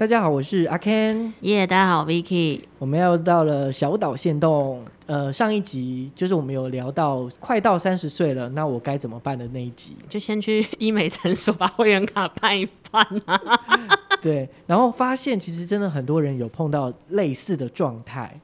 大家好，我是阿 Ken。耶，yeah, 大家好，Vicky。我们要到了小岛限动。呃，上一集就是我们有聊到快到三十岁了，那我该怎么办的那一集，就先去医美诊所把会员卡办一办啊。对，然后发现其实真的很多人有碰到类似的状态。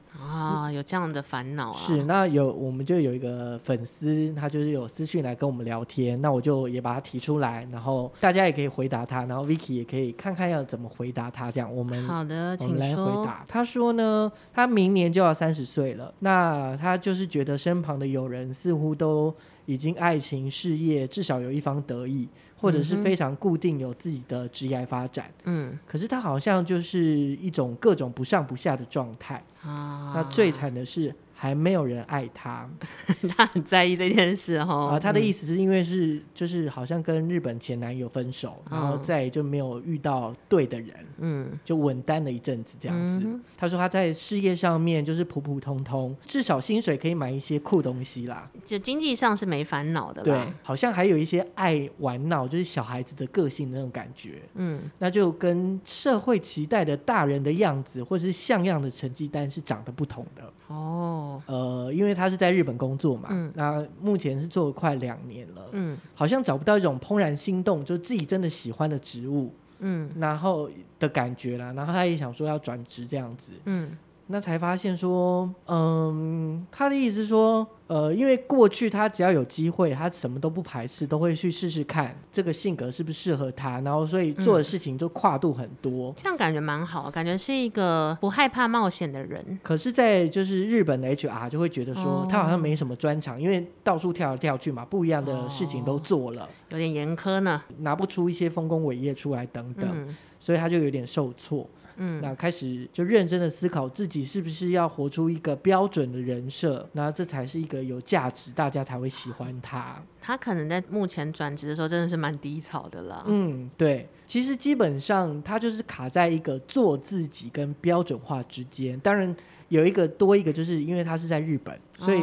啊，有这样的烦恼啊！是，那有我们就有一个粉丝，他就是有私讯来跟我们聊天，那我就也把他提出来，然后大家也可以回答他，然后 Vicky 也可以看看要怎么回答他。这样，我们好的，我们来回答。他说呢，他明年就要三十岁了，那他就是觉得身旁的友人似乎都已经爱情事业至少有一方得意。或者是非常固定有自己的职业发展，嗯，可是他好像就是一种各种不上不下的状态啊。那最惨的是。还没有人爱他，他很在意这件事哈。啊，他的意思是因为是、嗯、就是好像跟日本前男友分手，然后再也就没有遇到对的人，嗯，就稳单了一阵子这样子。嗯、他说他在事业上面就是普普通通，至少薪水可以买一些酷东西啦，就经济上是没烦恼的啦。对，好像还有一些爱玩闹，就是小孩子的个性的那种感觉，嗯，那就跟社会期待的大人的样子或者是像样的成绩单是长得不同的。哦。呃，因为他是在日本工作嘛，嗯，那目前是做了快两年了，嗯，好像找不到一种怦然心动，就自己真的喜欢的植物，嗯，然后的感觉啦，然后他也想说要转职这样子，嗯。那才发现说，嗯，他的意思是说，呃，因为过去他只要有机会，他什么都不排斥，都会去试试看这个性格是不是适合他，然后所以做的事情就跨度很多，嗯、这样感觉蛮好，感觉是一个不害怕冒险的人。可是，在就是日本的 HR 就会觉得说，哦、他好像没什么专长，因为到处跳来跳去嘛，不一样的事情都做了，哦、有点严苛呢，拿不出一些丰功伟业出来等等，嗯、所以他就有点受挫。嗯，那开始就认真的思考自己是不是要活出一个标准的人设，那这才是一个有价值，大家才会喜欢他。他可能在目前转职的时候真的是蛮低潮的啦。嗯，对，其实基本上他就是卡在一个做自己跟标准化之间。当然有一个多一个，就是因为他是在日本，所以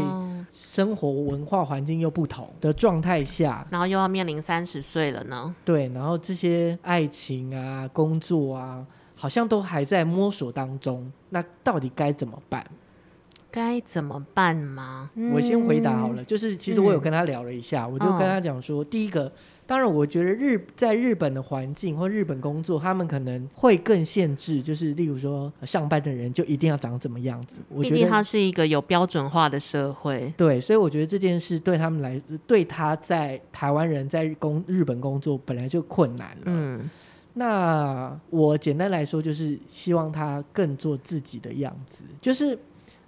生活文化环境又不同的状态下，然后又要面临三十岁了呢。对，然后这些爱情啊、工作啊。好像都还在摸索当中，那到底该怎么办？该怎么办吗？我先回答好了，嗯、就是其实我有跟他聊了一下，嗯、我就跟他讲说，哦、第一个，当然我觉得日在日本的环境或日本工作，他们可能会更限制，就是例如说上班的人就一定要长怎么样子。我觉得他是一个有标准化的社会，对，所以我觉得这件事对他们来，对他在台湾人在工日本工作本来就困难了。嗯。那我简单来说，就是希望他更做自己的样子。就是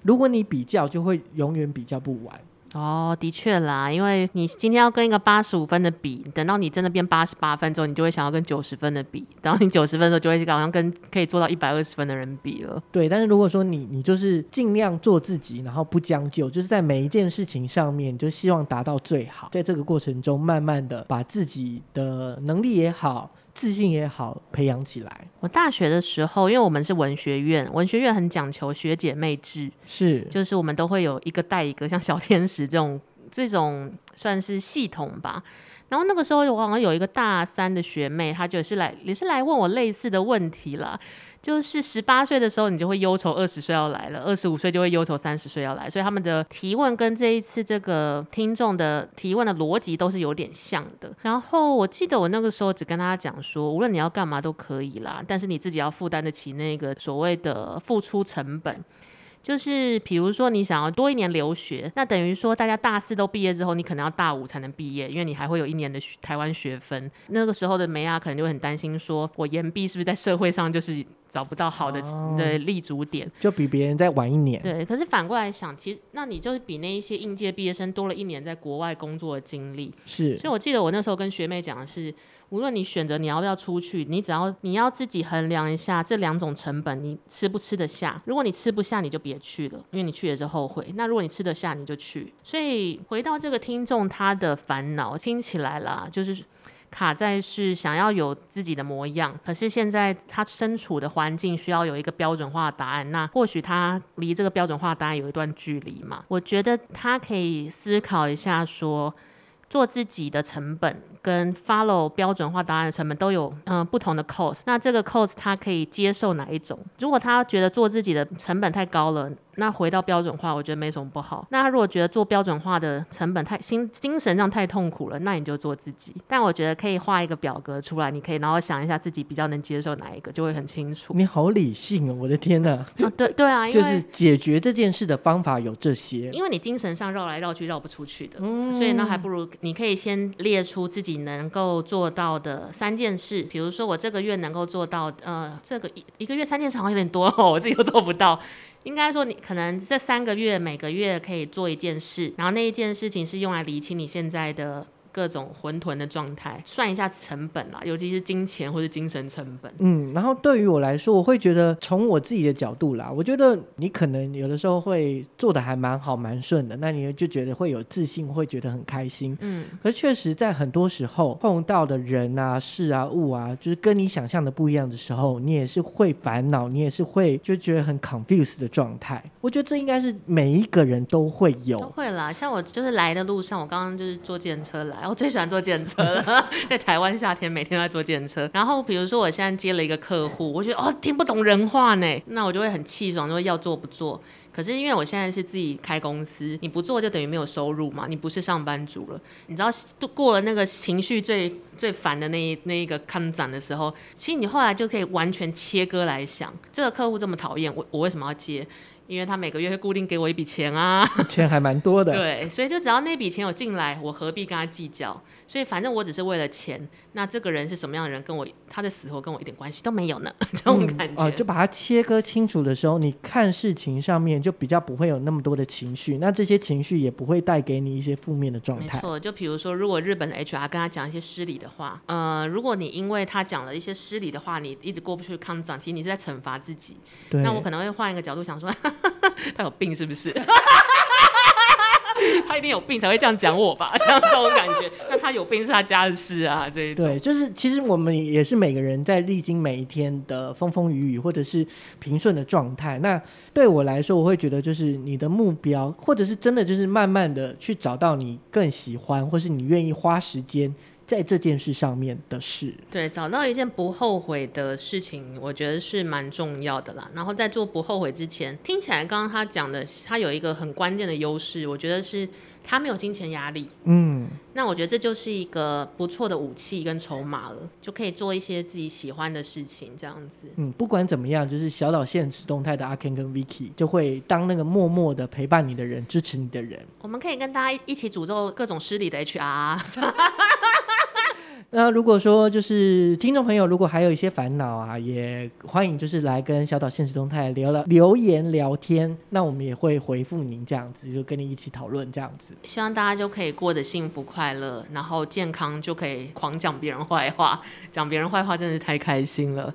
如果你比较，就会永远比较不完。哦，的确啦，因为你今天要跟一个八十五分的比，等到你真的变八十八分之后，你就会想要跟九十分的比。等到你九十分的时候，就会好像跟可以做到一百二十分的人比了。对，但是如果说你你就是尽量做自己，然后不将就，就是在每一件事情上面就希望达到最好，在这个过程中，慢慢的把自己的能力也好。自信也好，培养起来。我大学的时候，因为我们是文学院，文学院很讲求学姐妹制，是，就是我们都会有一个带一个，像小天使这种这种算是系统吧。然后那个时候，我好像有一个大三的学妹，她就是来也是来问我类似的问题啦。就是十八岁的时候，你就会忧愁二十岁要来了；二十五岁就会忧愁三十岁要来。所以他们的提问跟这一次这个听众的提问的逻辑都是有点像的。然后我记得我那个时候只跟他讲说，无论你要干嘛都可以啦，但是你自己要负担得起那个所谓的付出成本。就是比如说你想要多一年留学，那等于说大家大四都毕业之后，你可能要大五才能毕业，因为你还会有一年的台湾学分。那个时候的梅亚可能就很担心，说我延毕是不是在社会上就是。找不到好的的立足点，就比别人再晚一年。对，可是反过来想，其实那你就是比那一些应届毕业生多了一年在国外工作的经历。是，所以我记得我那时候跟学妹讲的是，无论你选择你要不要出去，你只要你要自己衡量一下这两种成本，你吃不吃得下？如果你吃不下，你就别去了，因为你去了之后后悔。那如果你吃得下，你就去。所以回到这个听众他的烦恼，听起来啦，就是。卡在是想要有自己的模样，可是现在他身处的环境需要有一个标准化答案，那或许他离这个标准化答案有一段距离嘛。我觉得他可以思考一下说，做自己的成本跟 follow 标准化答案的成本都有嗯、不同的 cost。那这个 cost 他可以接受哪一种？如果他觉得做自己的成本太高了，那回到标准化，我觉得没什么不好。那他如果觉得做标准化的成本太心精神上太痛苦了，那你就做自己。但我觉得可以画一个表格出来，你可以然后想一下自己比较能接受哪一个，就会很清楚。你好理性哦，我的天哪！啊对对啊，就是解决这件事的方法有这些，因为你精神上绕来绕去绕不出去的，嗯、所以那还不如你可以先列出自己能够做到的三件事。比如说我这个月能够做到，呃，这个一一个月三件事好像有点多哦，我自己都做不到。应该说，你可能这三个月每个月可以做一件事，然后那一件事情是用来理清你现在的。各种混沌的状态，算一下成本啦，尤其是金钱或者精神成本。嗯，然后对于我来说，我会觉得从我自己的角度啦，我觉得你可能有的时候会做的还蛮好、蛮顺的，那你就觉得会有自信，会觉得很开心。嗯，可是确实在很多时候碰到的人啊、事啊、物啊，就是跟你想象的不一样的时候，你也是会烦恼，你也是会就觉得很 confused 的状态。我觉得这应该是每一个人都会有，都会啦。像我就是来的路上，我刚刚就是坐计程车来。我最喜欢坐电车了，在台湾夏天每天都在坐电车。然后比如说我现在接了一个客户，我觉得哦听不懂人话呢，那我就会很气爽，说要做不做。可是因为我现在是自己开公司，你不做就等于没有收入嘛，你不是上班族了。你知道都过了那个情绪最最烦的那一那一个看展的时候，其实你后来就可以完全切割来想，这个客户这么讨厌我，我为什么要接？因为他每个月会固定给我一笔钱啊，钱还蛮多的。对，所以就只要那笔钱有进来，我何必跟他计较？所以反正我只是为了钱。那这个人是什么样的人，跟我他的死活跟我一点关系都没有呢？这种感觉。哦、嗯呃，就把它切割清楚的时候，你看事情上面就比较不会有那么多的情绪，那这些情绪也不会带给你一些负面的状态。没错，就比如说，如果日本的 HR 跟他讲一些失礼的话，呃，如果你因为他讲了一些失礼的话，你一直过不去康长，其实你是在惩罚自己。对。那我可能会换一个角度想说。他有病是不是？他一定有病才会这样讲我吧？这样这种感觉，那他有病是他家的事啊。这一种对，就是其实我们也是每个人在历经每一天的风风雨雨，或者是平顺的状态。那对我来说，我会觉得就是你的目标，或者是真的就是慢慢的去找到你更喜欢，或是你愿意花时间。在这件事上面的事，对，找到一件不后悔的事情，我觉得是蛮重要的啦。然后在做不后悔之前，听起来刚刚他讲的，他有一个很关键的优势，我觉得是他没有金钱压力。嗯，那我觉得这就是一个不错的武器跟筹码了，就可以做一些自己喜欢的事情，这样子。嗯，不管怎么样，就是小岛现实动态的阿 Ken 跟 Vicky 就会当那个默默的陪伴你的人，支持你的人。我们可以跟大家一起诅咒各种失礼的 HR。那如果说就是听众朋友，如果还有一些烦恼啊，也欢迎就是来跟小岛现实动态留了留言聊天，那我们也会回复您这样子，就跟你一起讨论这样子。希望大家就可以过得幸福快乐，然后健康就可以狂讲别人坏话，讲别人坏话真的是太开心了。